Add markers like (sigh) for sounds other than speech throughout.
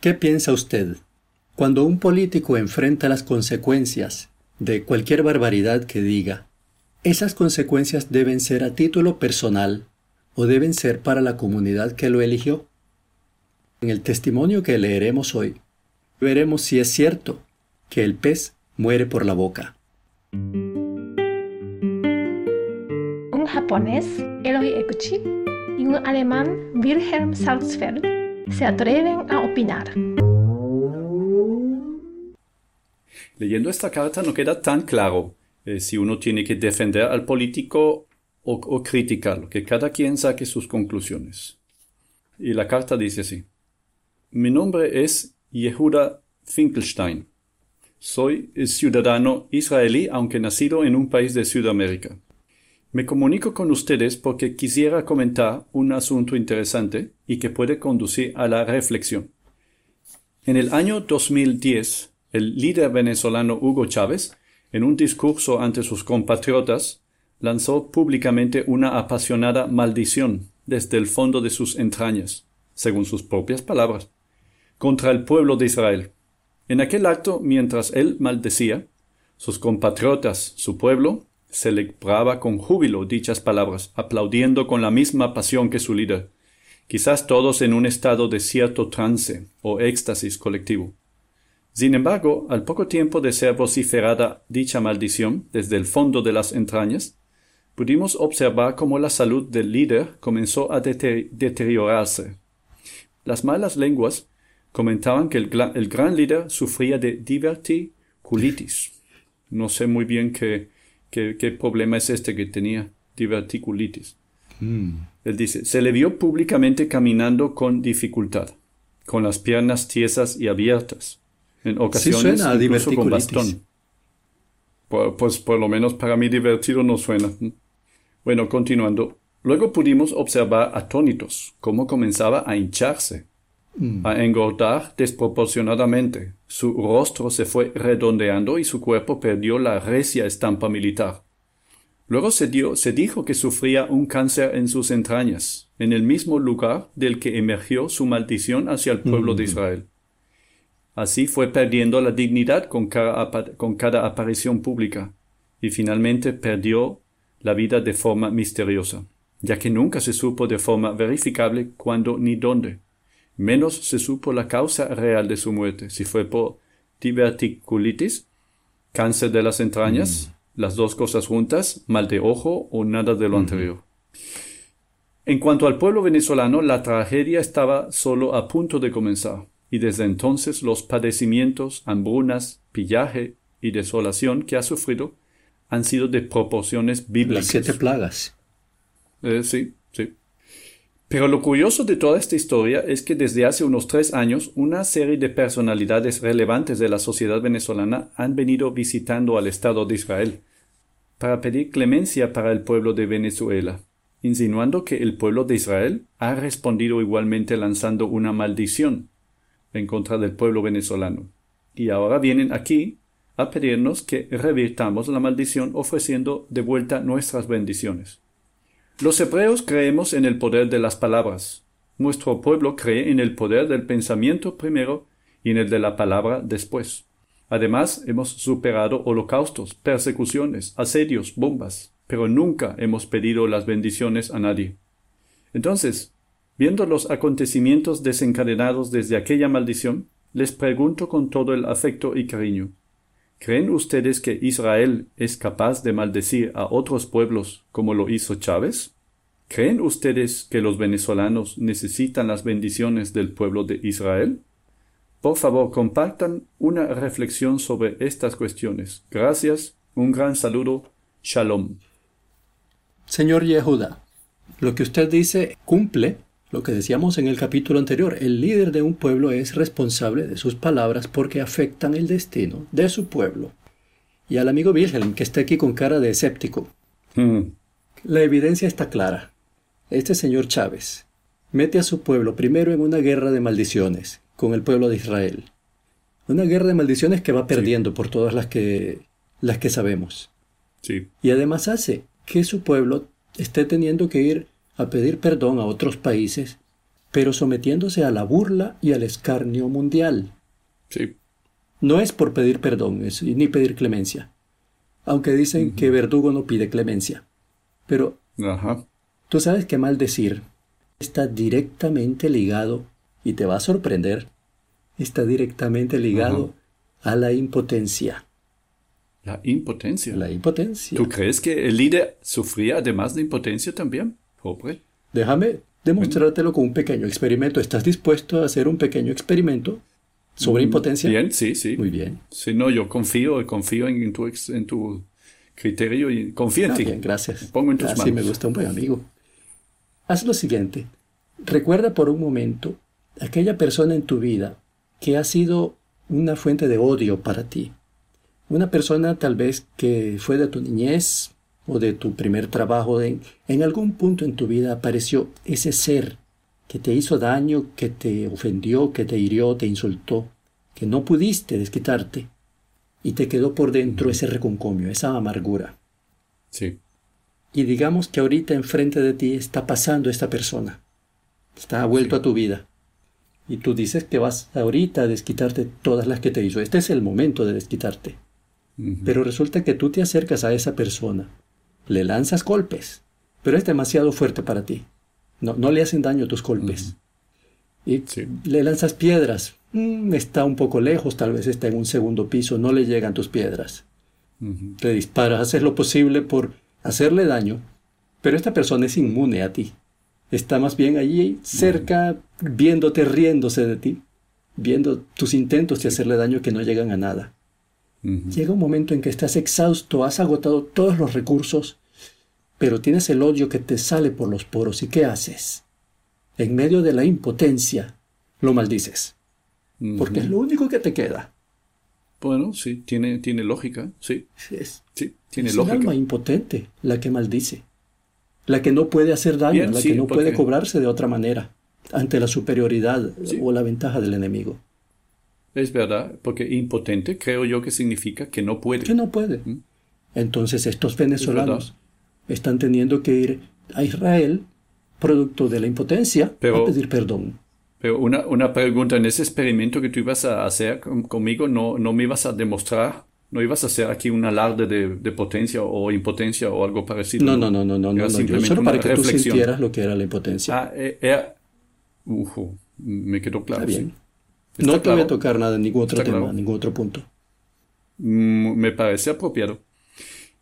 ¿Qué piensa usted? Cuando un político enfrenta las consecuencias de cualquier barbaridad que diga, ¿esas consecuencias deben ser a título personal o deben ser para la comunidad que lo eligió? En el testimonio que leeremos hoy, veremos si es cierto que el pez muere por la boca. Un japonés, Eloy Ekuchi, y un alemán, Wilhelm Salzfeld, se atreven a opinar. Leyendo esta carta no queda tan claro eh, si uno tiene que defender al político o, o criticarlo, que cada quien saque sus conclusiones. Y la carta dice así. Mi nombre es Yehuda Finkelstein. Soy ciudadano israelí, aunque nacido en un país de Sudamérica. Me comunico con ustedes porque quisiera comentar un asunto interesante y que puede conducir a la reflexión. En el año 2010, el líder venezolano Hugo Chávez, en un discurso ante sus compatriotas, lanzó públicamente una apasionada maldición desde el fondo de sus entrañas, según sus propias palabras, contra el pueblo de Israel. En aquel acto, mientras él maldecía, sus compatriotas, su pueblo, celebraba con júbilo dichas palabras, aplaudiendo con la misma pasión que su líder, quizás todos en un estado de cierto trance o éxtasis colectivo. Sin embargo, al poco tiempo de ser vociferada dicha maldición desde el fondo de las entrañas, pudimos observar cómo la salud del líder comenzó a deteriorarse. Las malas lenguas comentaban que el, gran líder sufría de diverticulitis. No sé muy bien qué, qué, problema es este que tenía, diverticulitis. Mm. Él dice, se le vio públicamente caminando con dificultad, con las piernas tiesas y abiertas en ocasiones incluso con bastón. Pues por lo menos para mí divertido no suena. Bueno, continuando. Luego pudimos observar atónitos cómo comenzaba a hincharse. A engordar desproporcionadamente. Su rostro se fue redondeando y su cuerpo perdió la recia estampa militar. Luego se, dio, se dijo que sufría un cáncer en sus entrañas, en el mismo lugar del que emergió su maldición hacia el pueblo de mm. Israel. Así fue perdiendo la dignidad con cada, aparición pública y finalmente perdió la vida de forma misteriosa, ya que nunca se supo de forma verificable cuándo ni dónde. Menos se supo la causa real de su muerte, si fue por diverticulitis, cáncer de las entrañas, mm. las dos cosas juntas, mal de ojo o nada de lo anterior. En cuanto al pueblo venezolano, la tragedia estaba solo a punto de comenzar y desde entonces los padecimientos, hambrunas, pillaje y desolación que ha sufrido han sido de proporciones bíblicas. Las siete plagas. Eh, sí, sí. Pero lo curioso de toda esta historia es que desde hace unos tres años una serie de personalidades relevantes de la sociedad venezolana han venido visitando al Estado de Israel para pedir clemencia para el pueblo de Venezuela, insinuando que el pueblo de Israel ha respondido igualmente lanzando una maldición en contra del pueblo venezolano. Y ahora vienen aquí a pedirnos que revirtamos la maldición ofreciendo de vuelta nuestras bendiciones. Los hebreos creemos en el poder de las palabras. Nuestro pueblo cree en el poder del pensamiento primero y en el de la palabra después. Además, hemos superado holocaustos, persecuciones, asedios, bombas, pero nunca hemos pedido las bendiciones a nadie. Entonces, Viendo los acontecimientos desencadenados desde aquella maldición, les pregunto con todo el afecto y cariño ¿Creen ustedes que Israel es capaz de maldecir a otros pueblos como lo hizo Chávez? ¿Creen ustedes que los venezolanos necesitan las bendiciones del pueblo de Israel? Por favor, compartan una reflexión sobre estas cuestiones. Gracias, un gran saludo, Shalom. Señor Yehuda, lo que usted dice cumple lo que decíamos en el capítulo anterior, el líder de un pueblo es responsable de sus palabras porque afectan el destino de su pueblo. Y al amigo Wilhelm, que está aquí con cara de escéptico. Mm. La evidencia está clara. Este señor Chávez mete a su pueblo primero en una guerra de maldiciones con el pueblo de Israel. Una guerra de maldiciones que va perdiendo por todas las que, las que sabemos. Sí. Y además hace que su pueblo esté teniendo que ir a pedir perdón a otros países pero sometiéndose a la burla y al escarnio mundial. Sí. No es por pedir perdón es, ni pedir clemencia, aunque dicen que verdugo no pide clemencia. Pero Ajá. tú sabes que maldecir está directamente ligado, y te va a sorprender, está directamente ligado a la impotencia. La impotencia. La impotencia. ¿Tú crees que el líder sufría además de impotencia también? Déjame demostrártelo con un pequeño experimento. ¿Estás dispuesto a hacer un pequeño experimento sobre impotencia? Bien, sí, sí. Muy bien. Si no, yo confío, confío en tu, ex- en tu criterio y confío en Ah, ti. bien, gracias. Me pongo en tus Así me manos. gusta un buen amigo. Haz lo siguiente. Recuerda por un momento aquella persona en tu vida que ha sido una fuente de odio para ti. Una persona tal vez que fue de tu niñez o de tu primer trabajo. En, en algún punto en tu vida apareció ese ser que te hizo daño, que te ofendió, que te hirió, te insultó, que no pudiste desquitarte y te quedó por dentro ese reconcomio, esa amargura. Sí. Y digamos que ahorita enfrente de ti está pasando esta persona. Está vuelto a tu vida. Y tú dices que vas ahorita a desquitarte todas las que te hizo. Este es el momento de desquitarte. Pero resulta que tú te acercas a esa persona, le lanzas golpes, pero es demasiado fuerte para ti. No, no le hacen daño tus golpes. Y Sí. le lanzas piedras. Mm, está un poco lejos, tal vez está en un segundo piso, no le llegan tus piedras. Ujú. Le disparas, haces lo posible por hacerle daño, pero esta persona es inmune a ti. Está más bien allí cerca, viéndote, riéndose de ti, viendo tus intentos de hacerle daño que no llegan a nada. Llega un momento en que estás exhausto, has agotado todos los recursos, pero tienes el odio que te sale por los poros. ¿Y qué haces? En medio de la impotencia, lo maldices, porque es lo único que te queda. Bueno, sí, tiene, tiene lógica, sí, Es, sí, tiene es lógica. alma impotente la que maldice, la que no puede hacer daño, Bien, la sí, que no puede cobrarse de otra manera ante la superioridad Sí. o la ventaja del enemigo. Es verdad, porque impotente creo yo que significa que no puede. Que no puede. ¿Mm? Entonces estos venezolanos verdad. están teniendo que ir a Israel, producto de la impotencia, Pero- a pedir perdón. Pero una, una pregunta, en ese experimento que tú ibas a hacer con- conmigo, no, no me ibas a demostrar, no ibas a hacer aquí un alarde de, de potencia o impotencia o algo parecido. No, no, no, no, no, Era no, simplemente solo para que tú reflexión. sintieras lo que era la impotencia. Ah, eh, era... Ujú, me quedó claro. Está bien. No te voy a claro. tocar nada en ningún otro tema, claro. ningún otro punto. Mm, me parece apropiado.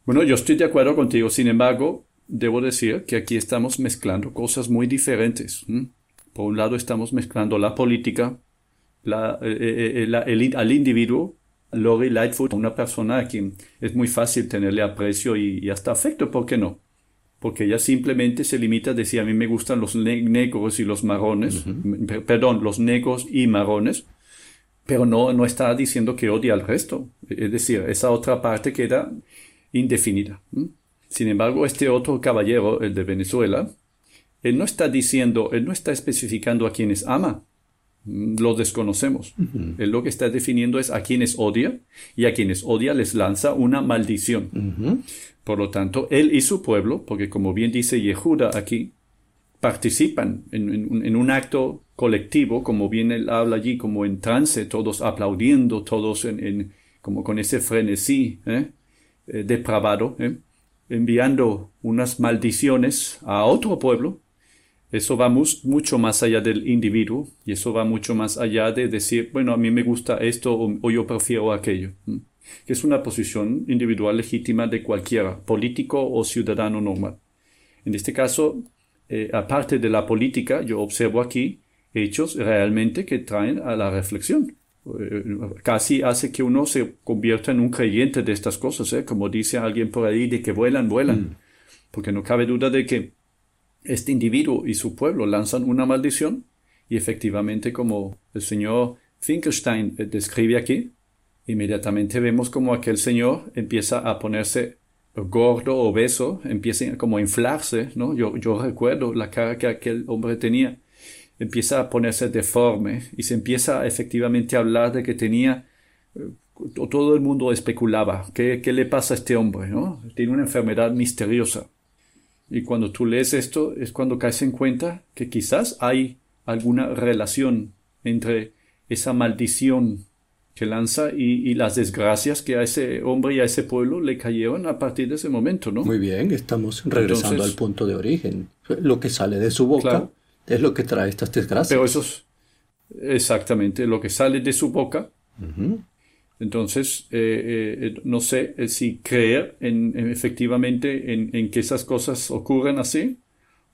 Bueno, yo estoy de acuerdo contigo, sin embargo, debo decir que aquí estamos mezclando cosas muy diferentes. ¿m? Por un lado estamos mezclando la política, la, eh, eh, eh, la- el al individuo, Lori Lightfoot, una persona a quien es muy fácil tenerle aprecio y, y hasta afecto, ¿por qué no? Porque ella simplemente se limita a decir, a mí me gustan los ne- negros y los marrones, perdón, los negros y marrones, pero no, no está diciendo que odia al resto. Es decir, esa otra parte queda indefinida. Sin embargo, este otro caballero, el de Venezuela, él no está diciendo, él no está especificando a quienes ama. Mm, Lo desconocemos. Él lo que está definiendo es a quienes odia y a quienes odia les lanza una maldición. Por lo tanto, él y su pueblo, porque como bien dice Yehuda aquí, participan en, en un- en un acto colectivo, como bien él habla allí, como en trance, todos aplaudiendo, todos en, en- como con ese frenesí ¿eh? Eh, depravado, ¿eh? enviando unas maldiciones a otro pueblo. Eso va mucho más allá del individuo y eso va mucho más allá de decir, bueno, a mí me gusta esto o, o yo prefiero aquello. ¿m? que es una posición individual legítima de cualquiera, político o ciudadano normal. En este caso, eh, aparte de la política, yo observo aquí hechos realmente que traen a la reflexión. Eh, casi hace que uno se convierta en un creyente de estas cosas, ¿eh? como dice alguien por ahí, de que vuelan, vuelan. Porque no cabe duda de que este individuo y su pueblo lanzan una maldición y efectivamente como el señor Finkelstein eh, describe aquí, inmediatamente vemos como aquel señor empieza a ponerse gordo, obeso, empieza como a inflarse, ¿no? Yo, recuerdo la cara que aquel hombre tenía, empieza a ponerse deforme y se empieza efectivamente a hablar de que tenía, eh, todo el mundo especulaba, ¿qué, qué le pasa a este hombre, ¿no? Tiene una enfermedad misteriosa. Y cuando tú lees esto es cuando caes en cuenta que quizás hay alguna relación entre esa maldición que lanza y, las desgracias que a ese hombre y a ese pueblo le cayeron a partir de ese momento, ¿no? Muy bien, estamos regresando al punto de origen. Lo que sale de su boca es lo que trae estas desgracias. Pero eso es exactamente lo que sale de su boca. Entonces, eh, eh, no sé eh, si creer en, efectivamente en, que esas cosas ocurren así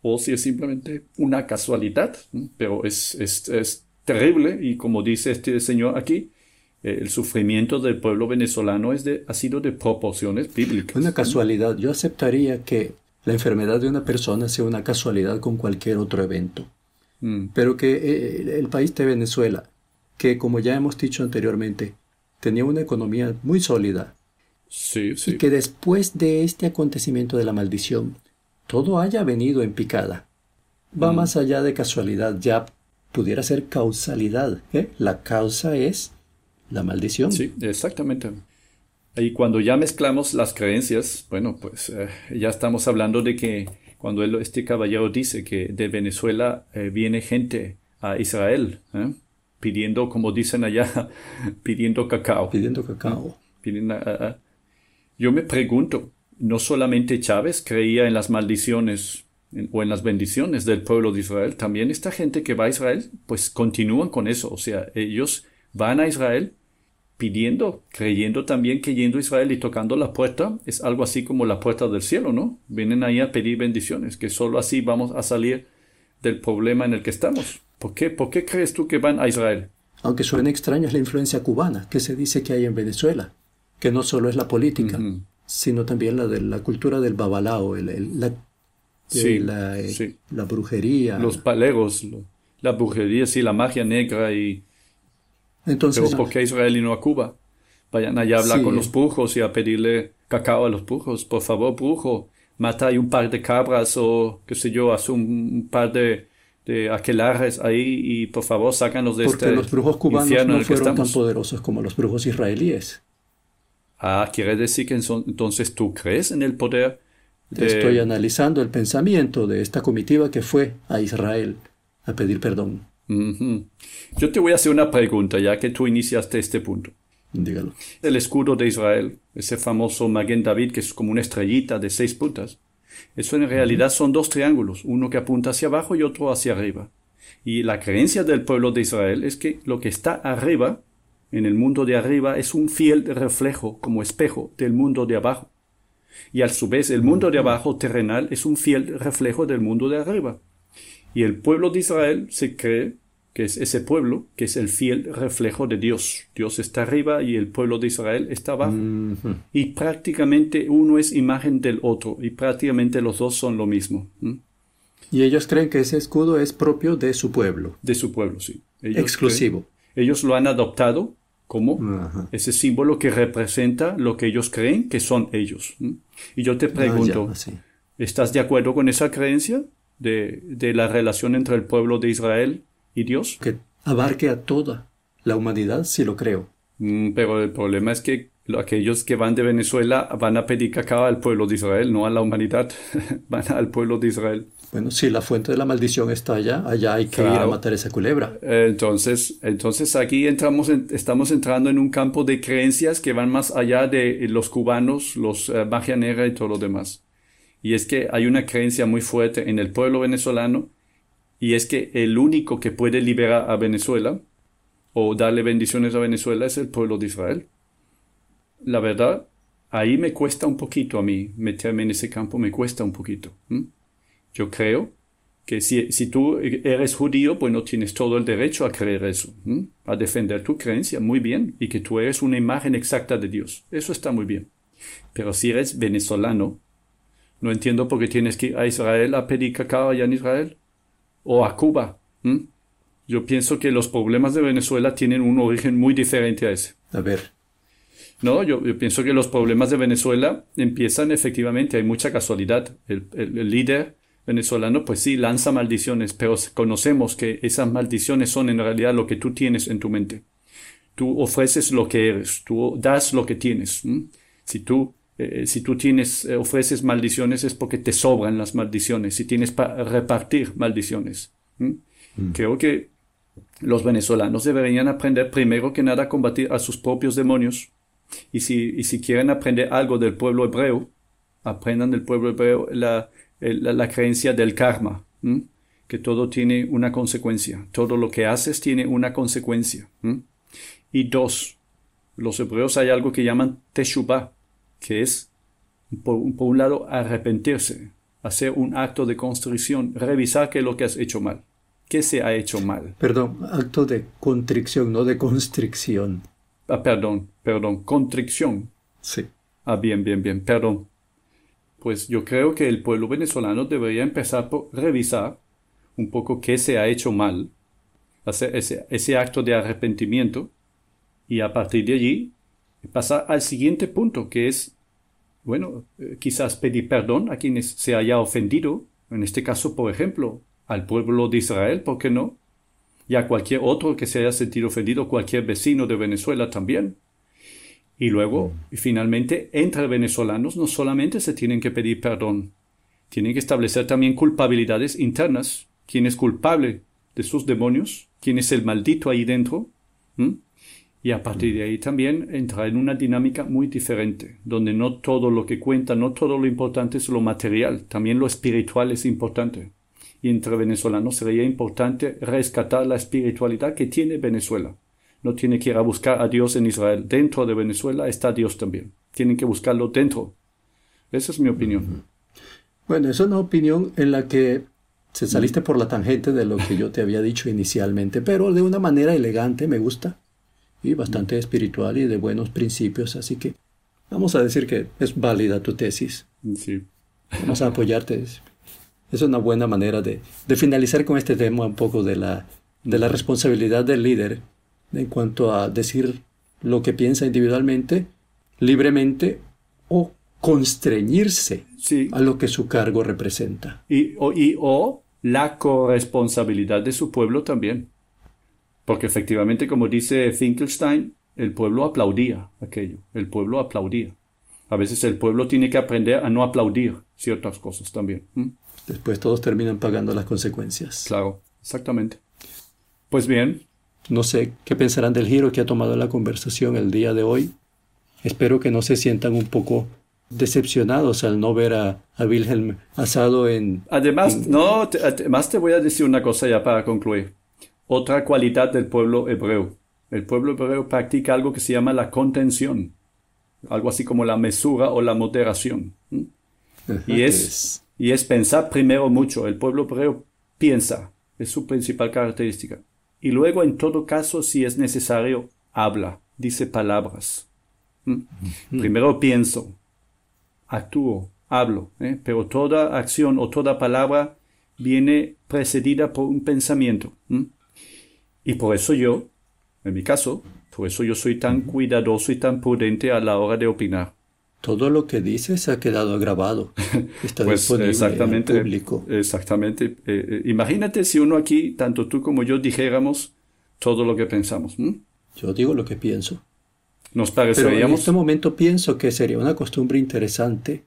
o si es simplemente una casualidad, pero es, es, es terrible y como dice este señor aquí, eh, el sufrimiento del pueblo venezolano es de, ha sido de proporciones bíblicas. Una casualidad. Yo aceptaría que la enfermedad de una persona sea una casualidad con cualquier otro evento. Mm. Pero que eh, el país de Venezuela, que como ya hemos dicho anteriormente, tenía una economía muy sólida. Sí, sí. Y que después de este acontecimiento de la maldición, todo haya venido en picada. Va mm. más allá de casualidad, ya pudiera ser causalidad. ¿eh? La causa es la maldición. Sí, exactamente. Y cuando ya mezclamos las creencias, bueno, pues eh, ya estamos hablando de que cuando este caballero dice que de Venezuela eh, viene gente a Israel, ¿eh? Pidiendo, como dicen allá, (laughs) pidiendo cacao. Pidiendo cacao. yo me pregunto, no solamente Chávez creía en las maldiciones o en las bendiciones del pueblo de Israel, también esta gente que va a Israel, pues continúan con eso, o sea, ellos van a Israel pidiendo, creyendo también que yendo a Israel y tocando la puerta es algo así como la puerta del cielo, ¿no? Vienen ahí a pedir bendiciones, que solo así vamos a salir del problema en el que estamos. ¿Por qué? ¿Por qué crees tú que van a Israel? Aunque suene extraño, es la influencia cubana que se dice que hay en Venezuela, que no solo es la política, sino también la de la cultura del babalao, el, la, eh, la, brujería. Los palegos, la brujería, sí, la magia negra y entonces, Pero ¿por qué Israel y no a Cuba? Vayan allá a hablar con los brujos y a pedirle cacao a los brujos. Por favor, brujo, mata ahí un par de cabras o, qué sé yo, haz un, par de, de aquelares ahí y por favor sácanos de Porque este los brujos cubanos no fueron tan poderosos como los brujos israelíes. Ah, quiere decir que entonces tú crees en el poder de... Estoy analizando el pensamiento de esta comitiva que fue a Israel a pedir perdón. Yo te voy a hacer una pregunta, ya que tú iniciaste este punto. Dígalo. El escudo de Israel, ese famoso Maguen David, que es como una estrellita de seis puntas. Eso en realidad son dos triángulos, uno que apunta hacia abajo y otro hacia arriba. Y la creencia del pueblo de Israel es que lo que está arriba, en el mundo de arriba, es un fiel reflejo, como espejo, del mundo de abajo. Y a su vez el mundo de abajo terrenal es un fiel reflejo del mundo de arriba. Y el pueblo de Israel se cree que es ese pueblo que es el fiel reflejo de Dios. Dios está arriba y el pueblo de Israel está abajo. Y prácticamente uno es imagen del otro y prácticamente los dos son lo mismo. Y ellos creen que ese escudo es propio de su pueblo. De su pueblo, sí. Exclusivo. ellos lo han adoptado como ese símbolo que representa lo que ellos creen que son ellos. Y yo te ah, pregunto, ¿estás de acuerdo con esa creencia? de, la relación entre el pueblo de Israel y Dios. Que abarque a toda la humanidad, si lo creo. Mm, pero el problema es que aquellos que van de Venezuela van a pedir cacao al pueblo de Israel, no a la humanidad, (laughs) van al pueblo de Israel. Bueno, si la fuente de la maldición está allá, allá hay que ir a matar esa culebra. Entonces, entonces aquí entramos estamos entrando en un campo de creencias que van más allá de los cubanos, los uh, magia negra y todo lo demás y es que hay una creencia muy fuerte en el pueblo venezolano y es que el único que puede liberar a Venezuela o darle bendiciones a Venezuela es el pueblo de Israel. La verdad, ahí me cuesta un poquito a mí meterme en ese campo, me cuesta un poquito. Yo creo que si, si, tú eres judío, pues no tienes todo el derecho a creer eso, a defender tu creencia, muy bien, y que tú eres una imagen exacta de Dios. Eso está muy bien. Pero si eres venezolano, no entiendo por qué tienes que ir a Israel a pedir cacao allá en Israel. O a Cuba. Yo pienso que los problemas de Venezuela tienen un origen muy diferente a ese. A ver. No, yo, pienso que los problemas de Venezuela empiezan efectivamente, hay mucha casualidad. El, el, líder venezolano, pues sí, lanza maldiciones, pero conocemos que esas maldiciones son en realidad lo que tú tienes en tu mente. Tú ofreces lo que eres, tú das lo que tienes. Si tú eh, si tú tienes, eh, ofreces maldiciones es porque te sobran las maldiciones, si tienes para repartir maldiciones. Creo que los venezolanos deberían aprender primero que nada a combatir a sus propios demonios. Y si, y si quieren aprender algo del pueblo hebreo, aprendan del pueblo hebreo la, la, la creencia del karma, que todo tiene una consecuencia, todo lo que haces tiene una consecuencia. Y dos, los hebreos hay algo que llaman teshuvah, que es, por, por, un lado, arrepentirse, hacer un acto de constricción, revisar qué es lo que has hecho mal, qué se ha hecho mal. Perdón, acto de contrición, no de constricción. Ah, perdón, perdón, contrición. Sí. Ah, bien, bien, bien, perdón. Pues yo creo que el pueblo venezolano debería empezar por revisar un poco qué se ha hecho mal, hacer ese, ese acto de arrepentimiento y a partir de allí pasar al siguiente punto, que es, bueno, eh, quizás pedir perdón a quienes se haya ofendido, en este caso, por ejemplo, al pueblo de Israel, ¿por qué no? Y a cualquier otro que se haya sentido ofendido, cualquier vecino de Venezuela también. Y luego, y finalmente, entre venezolanos no solamente se tienen que pedir perdón, tienen que establecer también culpabilidades internas. ¿Quién es culpable de sus demonios? ¿Quién es el maldito ahí dentro? ¿Mm? Y a partir de ahí también entrar en una dinámica muy diferente, donde no todo lo que cuenta, no todo lo importante es lo material, también lo espiritual es importante. Y entre venezolanos sería importante rescatar la espiritualidad que tiene Venezuela no tiene que ir a buscar a Dios en Israel. Dentro de Venezuela está Dios también. Tienen que buscarlo dentro. Esa es mi opinión. Bueno, es una opinión en la que se saliste por la tangente de lo que yo te había dicho inicialmente, pero de una manera elegante me gusta y bastante espiritual y de buenos principios, así que vamos a decir que es válida tu tesis. Sí. Vamos a apoyarte. Es una buena manera de, de finalizar con este tema un poco de la, de la responsabilidad del líder en cuanto a decir lo que piensa individualmente, libremente o constreñirse Sí. a lo que su cargo representa. Y o, y, o la corresponsabilidad de su pueblo también. Porque efectivamente, como dice Finkelstein, el pueblo aplaudía aquello. El pueblo aplaudía. A veces el pueblo tiene que aprender a no aplaudir ciertas cosas también. ¿Mm? Después todos terminan pagando las consecuencias. Claro, exactamente. Pues bien, No sé qué pensarán del giro que ha tomado la conversación el día de hoy. Espero que no se sientan un poco decepcionados al no ver a, a Wilhelm asado en... Además, en- no, te, además te voy a decir una cosa ya para concluir. Otra cualidad del pueblo hebreo. El pueblo hebreo practica algo que se llama la contención. Algo así como la mesura o la moderación. Y es, y es pensar primero mucho. El pueblo hebreo piensa. Es su principal característica. Y luego, en todo caso, si es necesario, habla. Dice palabras. Primero pienso, actúo, hablo, ¿eh? pero toda acción o toda palabra viene precedida por un pensamiento. Y por eso yo, en mi caso, por eso yo soy tan cuidadoso y tan prudente a la hora de opinar. Todo lo que dices ha quedado grabado. (laughs) Está Pues disponible exactamente, al público. exactamente. Eh, eh, imagínate si uno aquí, tanto tú como yo, dijéramos todo lo que pensamos. ¿m? Yo digo lo que pienso. Nos Pero en pareceríamos... este momento pienso que sería una costumbre interesante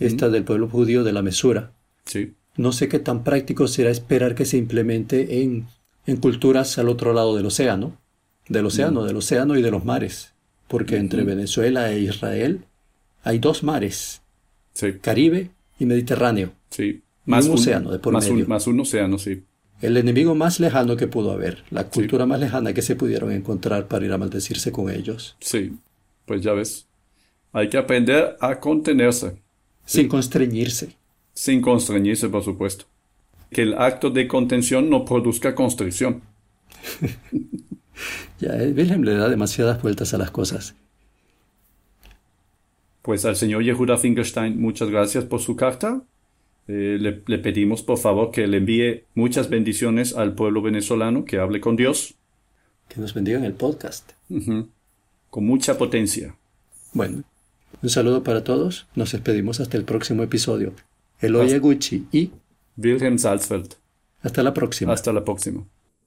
esta del pueblo judío de la mesura. Sí, No sé qué tan práctico será esperar que se implemente en, en culturas al otro lado del océano, del océano, del océano y de los mares, porque entre Venezuela e Israel hay dos mares, sí, Caribe y Mediterráneo. sí. un océano de por más, medio. un, más un océano, sí. El enemigo más lejano que pudo haber, la cultura más lejana que se pudieron encontrar para ir a maldecirse con ellos, Sí, pues ya ves. Hay que aprender a contenerse, sin constreñirse. sin constreñirse, por supuesto. Que el acto de contención no produzca constricción. (laughs) Ya, eh, Wilhelm le da demasiadas vueltas a las cosas. Pues al señor Yehuda Finkelstein, muchas gracias por su carta. Eh, le, le pedimos, por favor, que le envíe muchas bendiciones al pueblo venezolano, que hable con Dios, Que nos bendiga en el podcast. con mucha potencia. Bueno, un saludo para todos. Nos despedimos hasta el próximo episodio. Eloy Gucci y Wilhelm Salzfeld. hasta la próxima. Hasta la próxima.